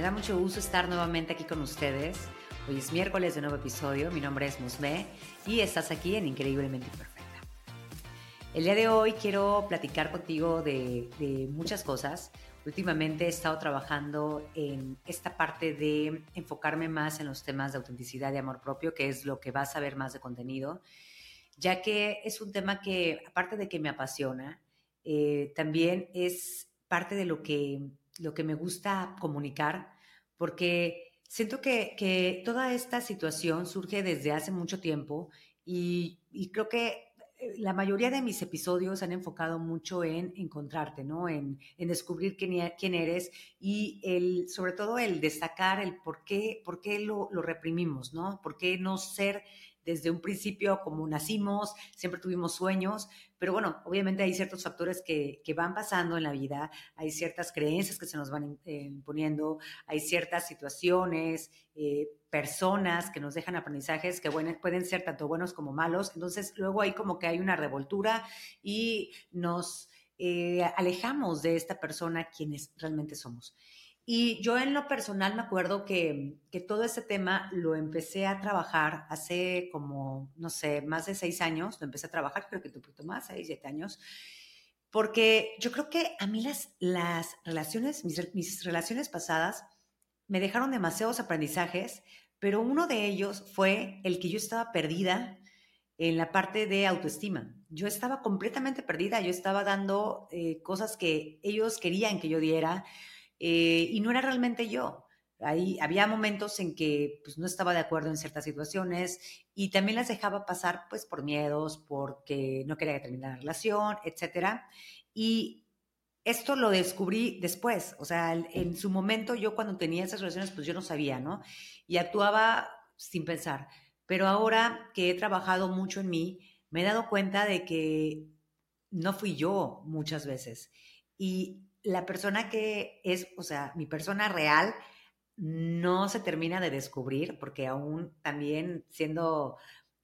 Me da mucho gusto estar nuevamente aquí con ustedes. Hoy es miércoles de nuevo episodio. Mi nombre es Musme y estás aquí en Increíblemente Perfecta. El día de hoy quiero platicar contigo de, de muchas cosas. Últimamente he estado trabajando en esta parte de enfocarme más en los temas de autenticidad y amor propio, que es lo que vas a ver más de contenido, ya que es un tema que, aparte de que me apasiona, eh, también es parte de lo que, lo que me gusta comunicar, porque siento que, que toda esta situación surge desde hace mucho tiempo y, y creo que eh, la mayoría de mis episodios han enfocado mucho en encontrarte, ¿no? En, en descubrir quién, e, quién, eres y el, sobre todo el destacar el por qué, por qué lo, lo reprimimos, ¿no? ¿Por qué no ser desde un principio como nacimos, siempre tuvimos sueños, pero bueno, obviamente hay ciertos factores que, van pasando en la vida, hay ciertas creencias que se nos van eh, imponiendo, hay ciertas situaciones, eh, personas que nos dejan aprendizajes que pueden ser tanto buenos como malos, entonces luego hay como que hay una revoltura y nos eh, alejamos de esta persona quienes realmente somos. Y yo en lo personal me acuerdo que, que, todo ese tema lo empecé a trabajar hace como, no sé, más de seis años, lo empecé a trabajar, creo que un poquito más, seis, siete años, porque yo creo que a mí las, las relaciones, mis, mis relaciones pasadas me dejaron demasiados aprendizajes, pero uno de ellos fue el que yo estaba perdida en la parte de autoestima. Yo estaba completamente perdida, yo estaba dando eh, cosas que ellos querían que yo diera, eh, y no era realmente yo. Ahí había momentos en que pues, no estaba de acuerdo en ciertas situaciones y también las dejaba pasar pues por miedos, porque no quería terminar la relación, etc. Y esto lo descubrí después, o sea, en su momento yo cuando tenía esas relaciones pues yo no sabía, ¿no? Y actuaba sin pensar. Pero ahora que he trabajado mucho en mí, me he dado cuenta de que no fui yo muchas veces. Y la persona que es, o sea, mi persona real, no se termina de descubrir, porque aún también siendo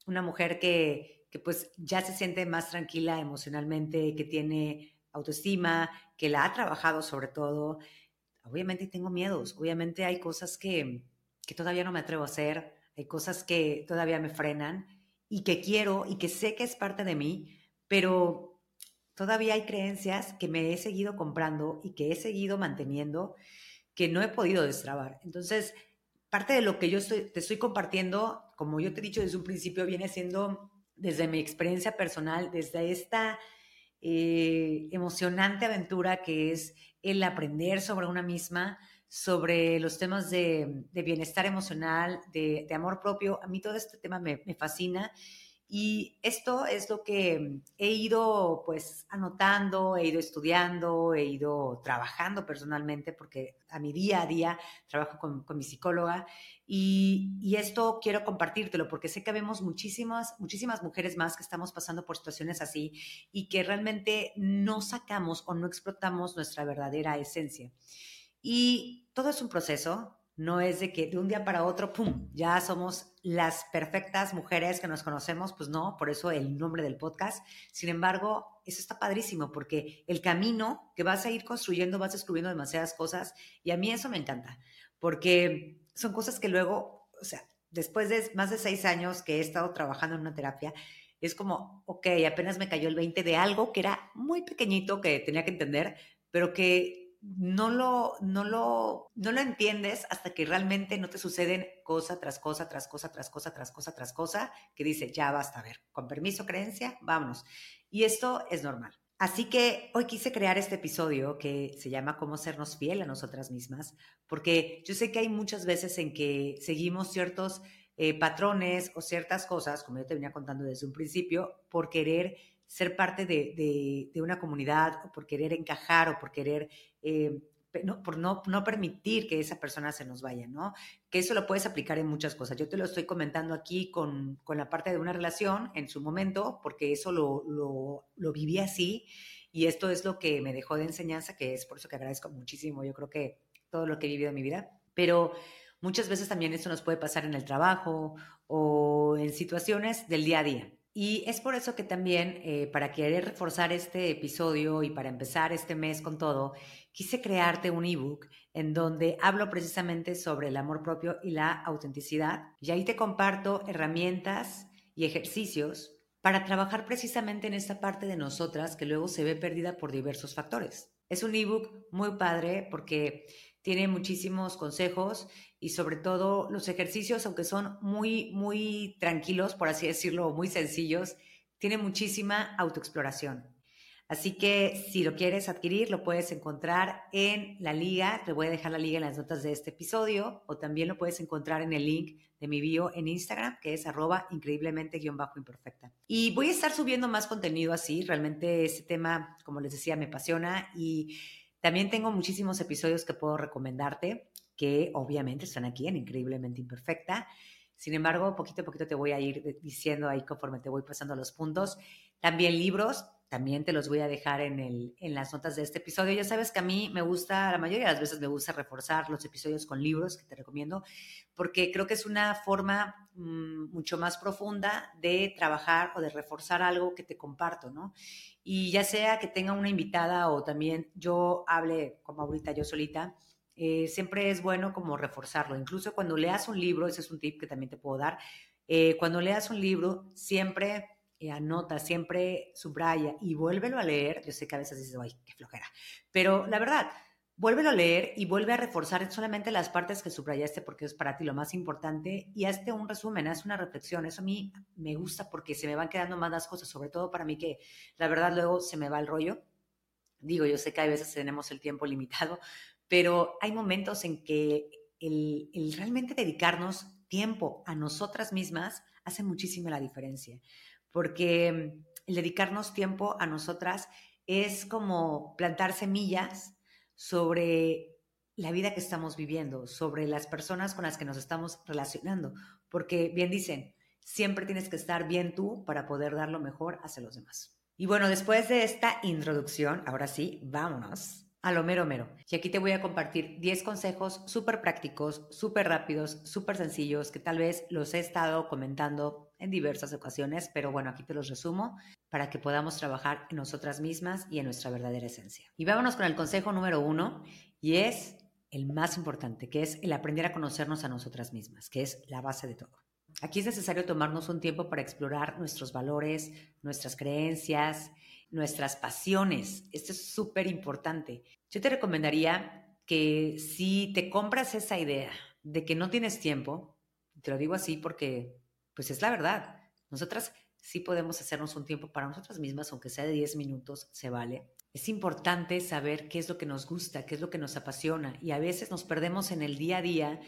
una mujer que, que pues ya se siente más tranquila emocionalmente, que tiene autoestima, que la ha trabajado sobre todo, obviamente tengo miedos, obviamente hay cosas que, que todavía no me atrevo a hacer, hay cosas que todavía me frenan y que quiero y que sé que es parte de mí, pero todavía hay creencias que me he seguido comprando y que he seguido manteniendo que no he podido destrabar. Entonces, parte de lo que yo estoy, te estoy compartiendo, como yo te he dicho desde un principio, viene siendo desde mi experiencia personal, desde esta eh, emocionante aventura que es el aprender sobre una misma, sobre los temas de, bienestar emocional, de, amor propio. A mí todo este tema me fascina y esto es lo que he ido pues anotando, he ido estudiando, he ido trabajando personalmente porque a mi día a día trabajo con, mi psicóloga y, y, esto quiero compartírtelo porque sé que vemos muchísimas, muchísimas mujeres más que estamos pasando por situaciones así y que realmente no sacamos o no explotamos nuestra verdadera esencia. Y todo es un proceso, no es de que de un día para otro, ¡pum!, ya somos las perfectas mujeres que nos conocemos, pues no, por eso el nombre del podcast. Sin embargo, eso está padrísimo porque el camino que vas a ir construyendo, vas descubriendo demasiadas cosas y a mí eso me encanta, porque son cosas que luego, o sea, después de más de seis años que he estado trabajando en una terapia, es como, ok, apenas me cayó el 20 de algo que era muy pequeñito que tenía que entender, pero que no lo, no, lo, no lo entiendes hasta que realmente no te suceden cosa tras cosa, tras cosa, tras cosa, tras cosa, tras cosa, que dice, ya basta, a ver, con permiso, creencia, vámonos. Y esto es normal. Así que hoy quise crear este episodio que se llama Cómo sernos fiel a nosotras mismas, porque yo sé que hay muchas veces en que seguimos ciertos eh, patrones o ciertas cosas, como yo te venía contando desde un principio, por querer ser parte de, de, una comunidad o por querer encajar o por querer, eh, no, por no, no, permitir que esa persona se nos vaya, ¿no? Que eso lo puedes aplicar en muchas cosas. Yo te lo estoy comentando aquí con, con la parte de una relación en su momento, porque eso lo, lo, lo viví así y esto es lo que me dejó de enseñanza, que es por eso que agradezco muchísimo, yo creo que todo lo que he vivido en mi vida, pero muchas veces también esto nos puede pasar en el trabajo o en situaciones del día a día. Y es por eso que también, eh, para querer reforzar este episodio y para empezar este mes con todo, quise crearte un ebook en donde hablo precisamente sobre el amor propio y la autenticidad. Y ahí te comparto herramientas y ejercicios para trabajar precisamente en esta parte de nosotras que luego se ve perdida por diversos factores. Es un ebook muy padre porque tiene muchísimos consejos y sobre todo los ejercicios, aunque son muy, muy tranquilos, por así decirlo, muy sencillos, tiene muchísima autoexploración. Así que si lo quieres adquirir, lo puedes encontrar en la liga. Te voy a dejar la liga en las notas de este episodio o también lo puedes encontrar en el link de mi bio en Instagram, que es arroba increíblemente-imperfecta. Y voy a estar subiendo más contenido así. Realmente este tema, como les decía, me apasiona y también tengo muchísimos episodios que puedo recomendarte, que obviamente están aquí en Increíblemente Imperfecta. Sin embargo, poquito a poquito te voy a ir diciendo ahí conforme te voy pasando los puntos. También libros, también te los voy a dejar en, el, en las notas de este episodio. Ya sabes que a mí me gusta, la mayoría de las veces me gusta reforzar los episodios con libros que te recomiendo, porque creo que es una forma mm, mucho más profunda de trabajar o de reforzar algo que te comparto, ¿no? Y ya sea que tenga una invitada o también yo hable como ahorita yo solita, eh, siempre es bueno como reforzarlo. Incluso cuando leas un libro, ese es un tip que también te puedo dar, eh, cuando leas un libro, siempre eh, anota, siempre subraya y vuélvelo a leer. Yo sé que a veces dices, ay, qué flojera, pero la verdad, vuélvelo a leer y vuelve a reforzar solamente las partes que subrayaste porque es para ti lo más importante y hazte un resumen, haz una reflexión. Eso a mí me gusta porque se me van quedando más las cosas, sobre todo para mí que la verdad luego se me va el rollo. Digo, yo sé que a veces tenemos el tiempo limitado, pero hay momentos en que el, realmente dedicarnos tiempo a nosotras mismas hace muchísima la diferencia porque el dedicarnos tiempo a nosotras es como plantar semillas sobre la vida que estamos viviendo, sobre las personas con las que nos estamos relacionando, porque bien dicen, siempre tienes que estar bien tú para poder dar lo mejor hacia los demás. Y bueno, después de esta introducción, ahora sí, vámonos a lo mero mero. Y aquí te voy a compartir 10 consejos súper prácticos, súper rápidos, súper sencillos, que tal vez los he estado comentando en diversas ocasiones, pero bueno, aquí te los resumo para que podamos trabajar en nosotras mismas y en nuestra verdadera esencia. Y vámonos con el consejo número uno, y es el más importante, que es el aprender a conocernos a nosotras mismas, que es la base de todo. Aquí es necesario tomarnos un tiempo para explorar nuestros valores, nuestras creencias, nuestras pasiones. Esto es súper importante. Yo te recomendaría que si te compras esa idea de que no tienes tiempo, te lo digo así porque pues es la verdad, nosotras sí podemos hacernos un tiempo para nosotras mismas, aunque sea de 10 minutos, se vale. Es importante saber qué es lo que nos gusta, qué es lo que nos apasiona y a veces nos perdemos en el día a día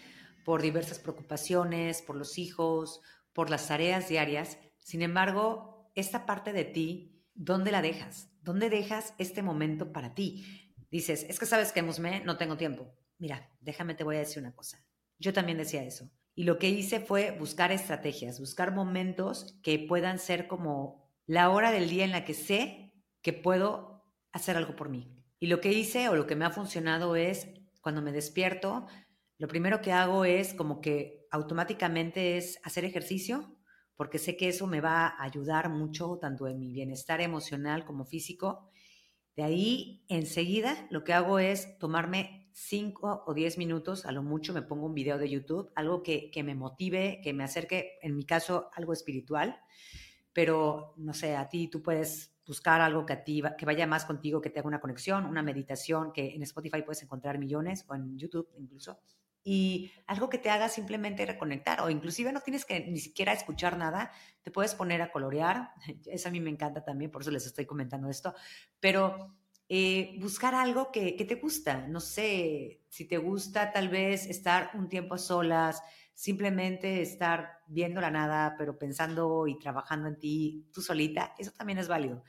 por diversas preocupaciones, por los hijos, por las tareas diarias. Sin embargo, esta parte de ti ¿dónde la dejas? ¿Dónde dejas este momento para ti? Dices, es que sabes que, Musme, no tengo tiempo. Mira, déjame, te voy a decir una cosa. Yo también decía eso. Y lo que hice fue buscar estrategias, buscar momentos que puedan ser como la hora del día en la que sé que puedo hacer algo por mí. Y lo que hice o lo que me ha funcionado es cuando me despierto, lo primero que hago es como que automáticamente es hacer ejercicio, porque sé que eso me va a ayudar mucho tanto en mi bienestar emocional como físico. De ahí, enseguida, lo que hago es tomarme 5 o 10 minutos, a lo mucho me pongo un video de YouTube, algo que, que me motive, que me acerque, en mi caso, algo espiritual, pero no sé, a ti tú puedes buscar algo que, a que vaya más contigo, que te haga una conexión, una meditación, que en Spotify puedes encontrar millones o en YouTube incluso y algo que te haga simplemente reconectar o inclusive no tienes que ni siquiera escuchar nada, te puedes poner a colorear, eso a mí me encanta también, por eso les estoy comentando esto, pero eh, buscar algo que, que, te gusta, no sé, si te gusta tal vez estar un tiempo a solas, simplemente estar viendo la nada, pero pensando y trabajando en ti tú solita, eso también es válido.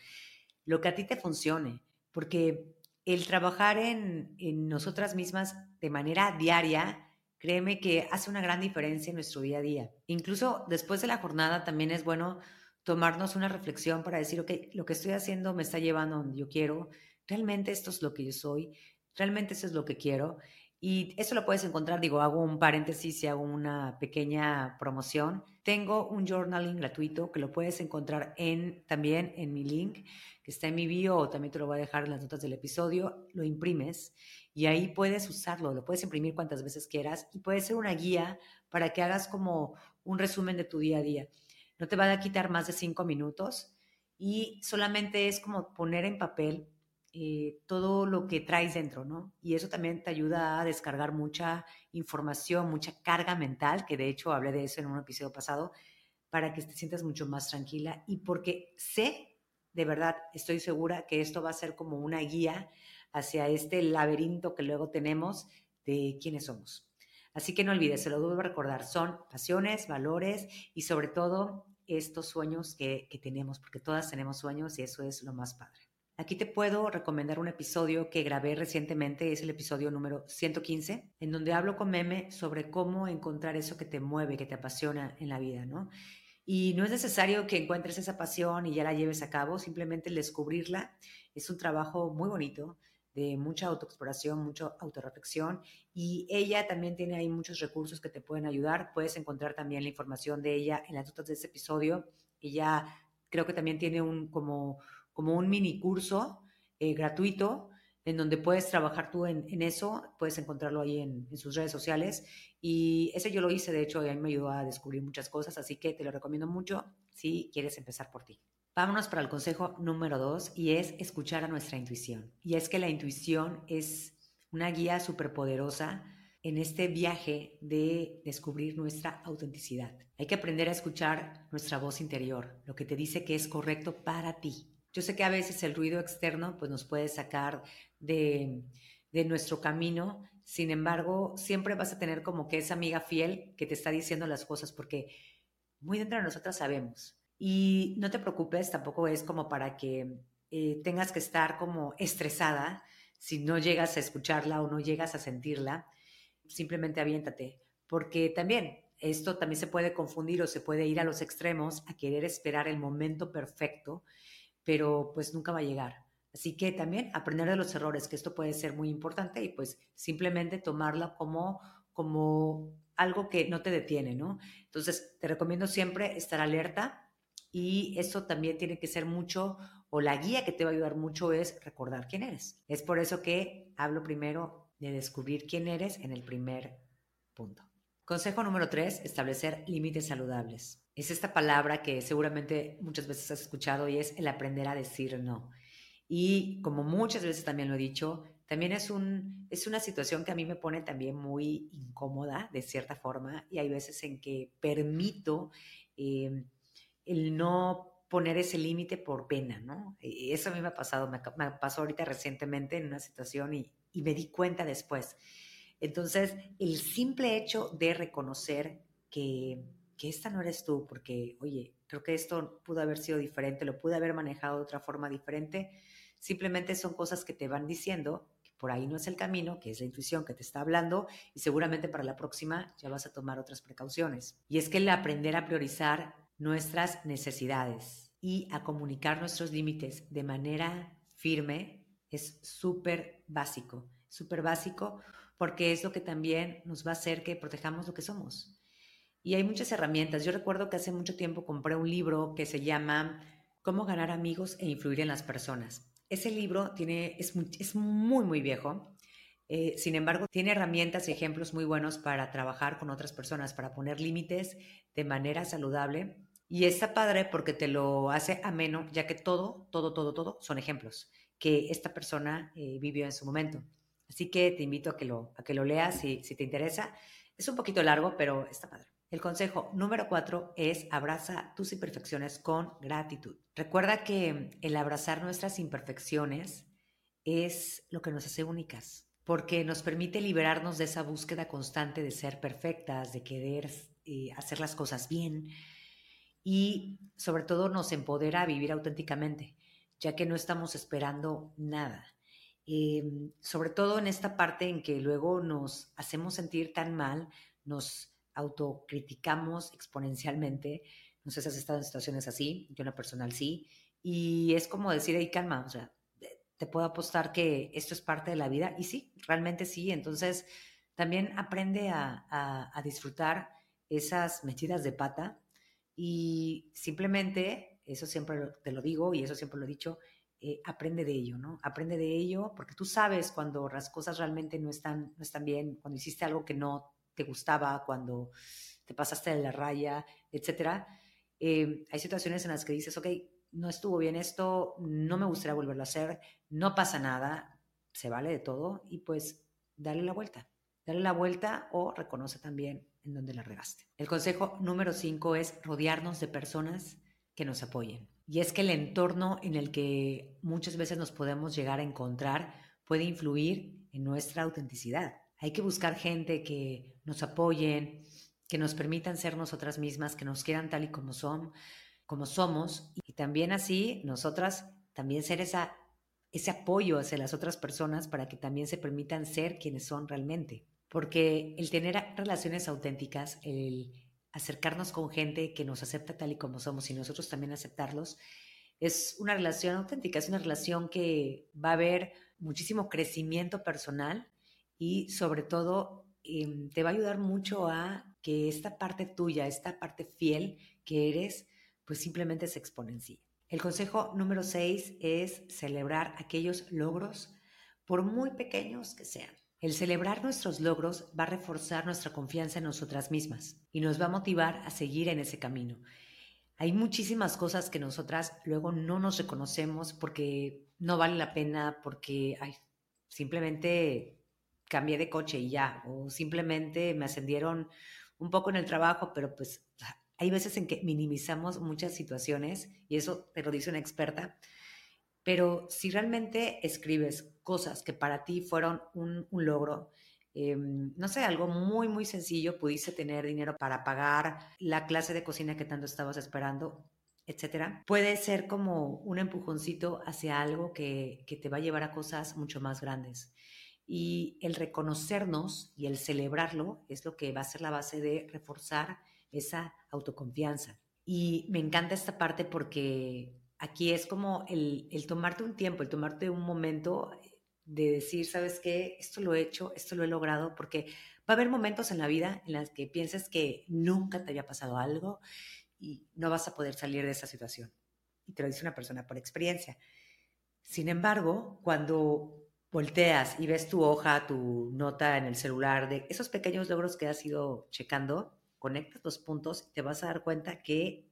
Lo que a ti te funcione, porque el trabajar en, en nosotras mismas de manera diaria, créeme que hace una gran diferencia en nuestro día a día. Incluso después de la jornada también es bueno tomarnos una reflexión para decir, ok, lo que estoy haciendo me está llevando donde yo quiero, realmente esto es lo que yo soy, realmente eso es lo que quiero. Y eso lo puedes encontrar, digo, hago un paréntesis y hago una pequeña promoción. Tengo un journaling gratuito que lo puedes encontrar en, también en mi link, que está en mi bio, o también te lo voy a dejar en las notas del episodio. Lo imprimes y ahí puedes usarlo, lo puedes imprimir cuantas veces quieras y puede ser una guía para que hagas como un resumen de tu día a día. No te va a quitar más de cinco minutos y solamente es como poner en papel eh, todo lo que traes dentro, ¿no? Y eso también te ayuda a descargar mucha información, mucha carga mental, que de hecho hablé de eso en un episodio pasado, para que te sientas mucho más tranquila y porque sé, de verdad, estoy segura que esto va a ser como una guía hacia este laberinto que luego tenemos de quiénes somos. Así que no olvides, se lo debo recordar, son pasiones, valores y sobre todo estos sueños que, que tenemos, porque todas tenemos sueños y eso es lo más padre. Aquí te puedo recomendar un episodio que grabé recientemente, es el episodio número 115, en donde hablo con Meme sobre cómo encontrar eso que te mueve, que te apasiona en la vida, ¿no? Y no es necesario que encuentres esa pasión y ya la lleves a cabo, simplemente descubrirla es un trabajo muy bonito, de mucha autoexploración, mucha autorreflexión y ella también tiene ahí muchos recursos que te pueden ayudar. Puedes encontrar también la información de ella en las notas de este episodio. Ella creo que también tiene un como como un mini curso eh, gratuito en donde puedes trabajar tú en, eso, puedes encontrarlo ahí en, sus redes sociales. Y ese yo lo hice, de hecho, y a mí me ayudó a descubrir muchas cosas, así que te lo recomiendo mucho si quieres empezar por ti. Vámonos para el consejo número dos y es escuchar a nuestra intuición. Y es que la intuición es una guía súper poderosa en este viaje de descubrir nuestra autenticidad. Hay que aprender a escuchar nuestra voz interior, lo que te dice que es correcto para ti. Yo sé que a veces el ruido externo pues, nos puede sacar de, nuestro camino, sin embargo, siempre vas a tener como que esa amiga fiel que te está diciendo las cosas porque muy dentro de nosotras sabemos. Y no te preocupes, tampoco es como para que eh, tengas que estar como estresada si no llegas a escucharla o no llegas a sentirla. Simplemente aviéntate, porque también esto también se puede confundir o se puede ir a los extremos a querer esperar el momento perfecto pero pues nunca va a llegar. Así que también aprender de los errores, que esto puede ser muy importante y pues simplemente tomarla como, como algo que no te detiene, ¿no? Entonces, te recomiendo siempre estar alerta y eso también tiene que ser mucho, o la guía que te va a ayudar mucho es recordar quién eres. Es por eso que hablo primero de descubrir quién eres en el primer punto. Consejo número tres, establecer límites saludables es esta palabra que seguramente muchas veces has escuchado y es el aprender a decir no. Y como muchas veces también lo he dicho, también es, un, es una situación que a mí me pone también muy incómoda de cierta forma y hay veces en que permito em, el no poner ese límite por pena, ¿no? E, eso a mí me ha pasado, me, pasó ahorita recientemente en una situación y, y me di cuenta después. Entonces, el simple hecho de reconocer que que esta no eres tú, porque, oye, creo que esto pudo haber sido diferente, lo pude haber manejado de otra forma diferente. Simplemente son cosas que te van diciendo que por ahí no es el camino, que es la intuición que te está hablando y seguramente para la próxima ya vas a tomar otras precauciones. Y es que el aprender a priorizar nuestras necesidades y a comunicar nuestros límites de manera firme es súper básico, súper básico porque es lo que también nos va a hacer que protejamos lo que somos. Y hay muchas herramientas. Yo recuerdo que hace mucho tiempo compré un libro que se llama Cómo ganar amigos e influir en las personas. Ese libro tiene, es, es muy, muy viejo. Eh, sin embargo, tiene herramientas y ejemplos muy buenos para trabajar con otras personas, para poner límites de manera saludable. Y está padre porque te lo hace ameno, ya que todo, todo, todo, todo son ejemplos que esta persona eh, vivió en su momento. Así que te invito a que lo, a que lo leas si, si te interesa. Es un poquito largo, pero está padre. El consejo número cuatro es abraza tus imperfecciones con gratitud. Recuerda que el abrazar nuestras imperfecciones es lo que nos hace únicas, porque nos permite liberarnos de esa búsqueda constante de ser perfectas, de querer eh, hacer las cosas bien y sobre todo nos empodera a vivir auténticamente, ya que no estamos esperando nada. Em, sobre todo en esta parte en que luego nos hacemos sentir tan mal, nos autocriticamos exponencialmente. No sé si has estado en situaciones así, yo en lo personal sí. Y es como decir, ahí calma, o sea, te puedo apostar que esto es parte de la vida y sí, realmente sí. Entonces, también aprende a, disfrutar esas metidas de pata y simplemente, eso siempre te lo digo y eso siempre lo he dicho, eh, aprende de ello, ¿no? Aprende de ello porque tú sabes cuando las cosas realmente no están, no están bien, cuando hiciste algo que no te gustaba, cuando te pasaste de la raya, etcétera. Eh, hay situaciones en las que dices, ok, no estuvo bien esto, no me gustaría volverlo a hacer, no pasa nada, se vale de todo y pues dale la vuelta. Dale la vuelta o reconoce también en dónde la regaste. El consejo número cinco es rodearnos de personas que nos apoyen. Y es que el entorno en el que muchas veces nos podemos llegar a encontrar puede influir en nuestra autenticidad. Hay que buscar gente que nos apoyen, que nos permitan ser nosotras mismas, que nos quieran tal y como son, como somos, y también así nosotras también ser esa, ese apoyo hacia las otras personas para que también se permitan ser quienes son realmente. Porque el tener relaciones auténticas, el acercarnos con gente que nos acepta tal y como somos y nosotros también aceptarlos, es una relación auténtica, es una relación que va a haber muchísimo crecimiento personal y sobre todo em, te va a ayudar mucho a que esta parte tuya, esta parte fiel que eres, pues simplemente se exponencie. El consejo número 6 es celebrar aquellos logros, por muy pequeños que sean. El celebrar nuestros logros va a reforzar nuestra confianza en nosotras mismas y nos va a motivar a seguir en ese camino. Hay muchísimas cosas que nosotras luego no nos reconocemos porque no vale la pena, porque simplemente cambié de coche y ya, o simplemente me ascendieron un poco en el trabajo, pero pues hay veces en que minimizamos muchas situaciones y eso te lo dice una experta pero si realmente escribes cosas que para ti fueron un, logro, em, no sé, algo muy, muy sencillo, pudiste tener dinero para pagar la clase de cocina que tanto estabas esperando, etcétera, puede ser como un empujoncito hacia algo que, que te va a llevar a cosas mucho más grandes. Y el reconocernos y el celebrarlo es lo que va a ser la base de reforzar esa autoconfianza. Y me encanta esta parte porque aquí es como el, tomarte un tiempo, el tomarte un momento de decir, ¿sabes qué? Esto lo he hecho, esto lo he logrado, porque va a haber momentos en la vida en los que pienses que nunca te había pasado algo y no vas a poder salir de esa situación. Y te lo dice una persona por experiencia. Sin embargo, cuando volteas y ves tu hoja, tu nota en el celular de esos pequeños logros que has ido checando, conectas los puntos y te vas a dar cuenta que,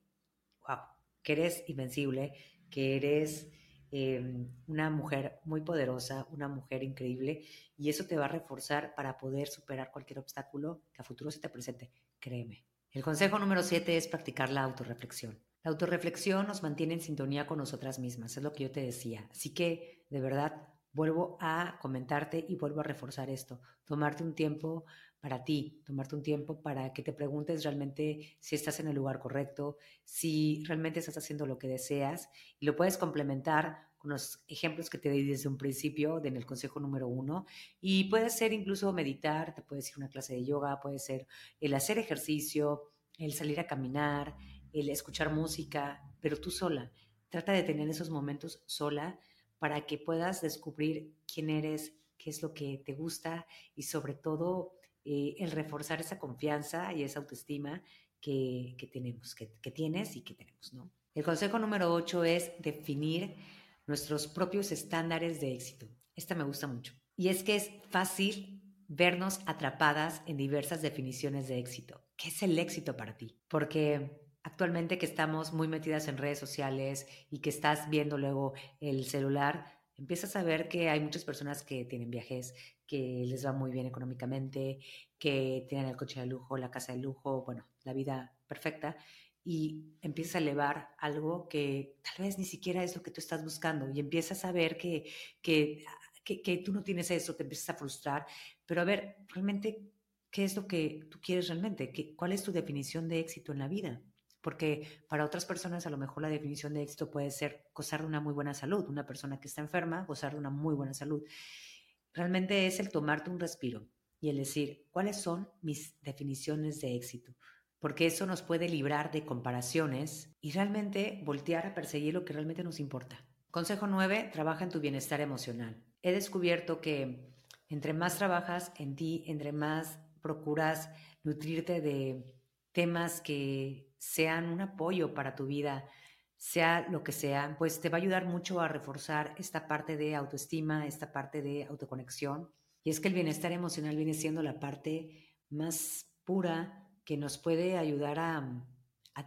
wow, que eres invencible, que eres em, una mujer muy poderosa, una mujer increíble, y eso te va a reforzar para poder superar cualquier obstáculo que a futuro se te presente. Créeme. El consejo número siete es practicar la autorreflexión. La autorreflexión nos mantiene en sintonía con nosotras mismas, es lo que yo te decía. Así que, de verdad, vuelvo a comentarte y vuelvo a reforzar esto. Tomarte un tiempo para ti, tomarte un tiempo para que te preguntes realmente si estás en el lugar correcto, si realmente estás haciendo lo que deseas y lo puedes complementar con los ejemplos que te di desde un principio en el consejo número uno y puede ser incluso meditar, te puede ser una clase de yoga, puede ser el hacer ejercicio, el salir a caminar, el escuchar música, pero tú sola. Trata de tener esos momentos sola para que puedas descubrir quién eres, qué es lo que te gusta y sobre todo eh, el reforzar esa confianza y esa autoestima que, tenemos, que, tienes y que tenemos, ¿no? El consejo número 8 es definir nuestros propios estándares de éxito. Esta me gusta mucho. Y es que es fácil vernos atrapadas en diversas definiciones de éxito. ¿Qué es el éxito para ti? Porque actualmente que estamos muy metidas en redes sociales y que estás viendo luego el celular, empiezas a ver que hay muchas personas que tienen viajes, que les va muy bien económicamente, que tienen el coche de lujo, la casa de lujo, bueno, la vida perfecta, y empiezas a elevar algo que tal vez ni siquiera es lo que tú estás buscando, y empiezas a ver que, que, que, tú no tienes eso, te empiezas a frustrar, pero a ver, realmente, ¿qué es lo que tú quieres realmente? ¿Qué, ¿Cuál es tu definición de éxito en la vida? Porque para otras personas a lo mejor la definición de éxito puede ser gozar de una muy buena salud, una persona que está enferma, gozar de una muy buena salud. Realmente es el tomarte un respiro y el decir, ¿cuáles son mis definiciones de éxito? Porque eso nos puede librar de comparaciones y realmente voltear a perseguir lo que realmente nos importa. Consejo 9, trabaja en tu bienestar emocional. He descubierto que entre más trabajas en ti, entre más procuras nutrirte de temas que sean un apoyo para tu vida, sea lo que sea, pues te va a ayudar mucho a reforzar esta parte de autoestima, esta parte de autoconexión. Y es que el bienestar emocional viene siendo la parte más pura que nos puede ayudar a,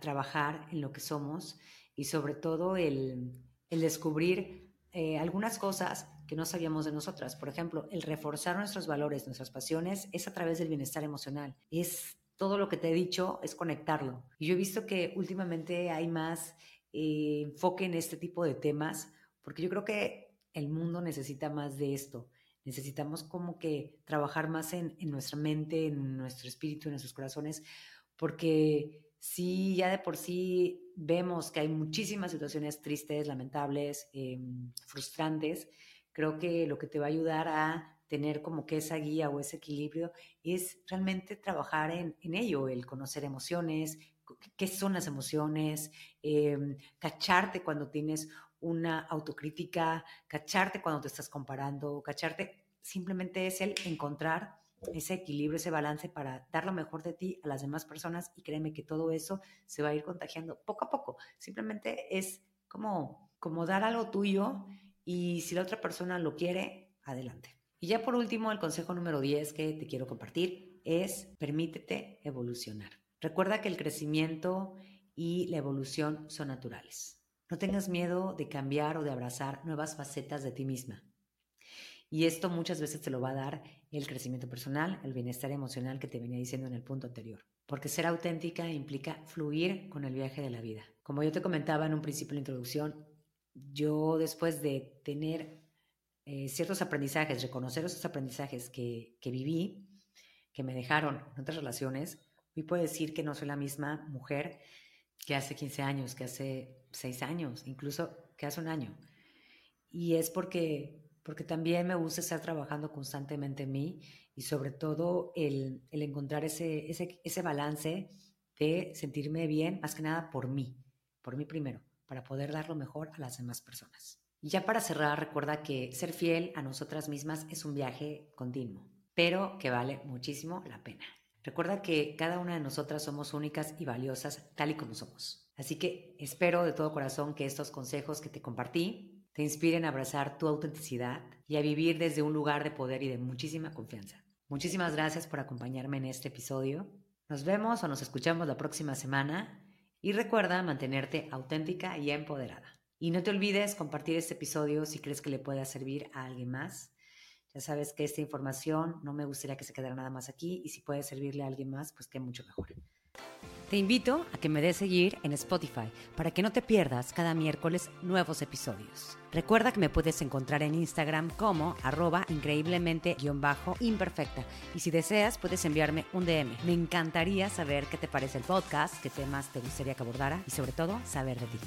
trabajar en lo que somos y sobre todo el, descubrir eh, algunas cosas que no sabíamos de nosotras. Por ejemplo, el reforzar nuestros valores, nuestras pasiones, es a través del bienestar emocional. Es todo lo que te he dicho, es conectarlo. Y yo he visto que últimamente hay más eh, enfoque en este tipo de temas, porque yo creo que el mundo necesita más de esto. Necesitamos como que trabajar más en, nuestra mente, en nuestro espíritu, en nuestros corazones, porque si ya de por sí vemos que hay muchísimas situaciones tristes, lamentables, em, frustrantes, creo que lo que te va a ayudar a tener como que esa guía o ese equilibrio es realmente trabajar en, en ello, el conocer emociones, qué son las emociones, em, cacharte cuando tienes una autocrítica, cacharte cuando te estás comparando, cacharte simplemente es el encontrar ese equilibrio, ese balance para dar lo mejor de ti a las demás personas y créeme que todo eso se va a ir contagiando poco a poco. Simplemente es como, como dar algo tuyo y si la otra persona lo quiere, adelante. Y ya por último, el consejo número 10 que te quiero compartir es permítete evolucionar. Recuerda que el crecimiento y la evolución son naturales. No tengas miedo de cambiar o de abrazar nuevas facetas de ti misma. Y esto muchas veces te lo va a dar el crecimiento personal, el bienestar emocional que te venía diciendo en el punto anterior. Porque ser auténtica implica fluir con el viaje de la vida. Como yo te comentaba en un principio de introducción, yo después de tener eh, ciertos aprendizajes, reconocer esos aprendizajes que, que viví, que me dejaron en otras relaciones, Hoy puedo decir que no soy la misma mujer que hace 15 años, que hace 6 años, incluso que hace un año. Y es porque, porque también me gusta estar trabajando constantemente en mí y sobre todo el, el encontrar ese, ese, ese balance de sentirme bien, más que nada por mí, por mí primero, para poder dar lo mejor a las demás personas. Y ya para cerrar, recuerda que ser fiel a nosotras mismas es un viaje continuo, pero que vale muchísimo la pena. Recuerda que cada una de nosotras somos únicas y valiosas tal y como somos. Así que espero de todo corazón que estos consejos que te compartí te inspiren a abrazar tu autenticidad y a vivir desde un lugar de poder y de muchísima confianza. Muchísimas gracias por acompañarme en este episodio. Nos vemos o nos escuchamos la próxima semana y recuerda mantenerte auténtica y empoderada. Y no te olvides compartir este episodio si crees que le pueda servir a alguien más. Ya sabes que esta información no me gustaría que se quedara nada más aquí y si puede servirle a alguien más, pues que mucho mejor. Te invito a que me des seguir en Spotify para que no te pierdas cada miércoles nuevos episodios. Recuerda que me puedes encontrar en Instagram como arroba increíblemente-imperfecta y si deseas puedes enviarme un DM. Me encantaría saber qué te parece el podcast, qué temas te gustaría que abordara y sobre todo saber de ti.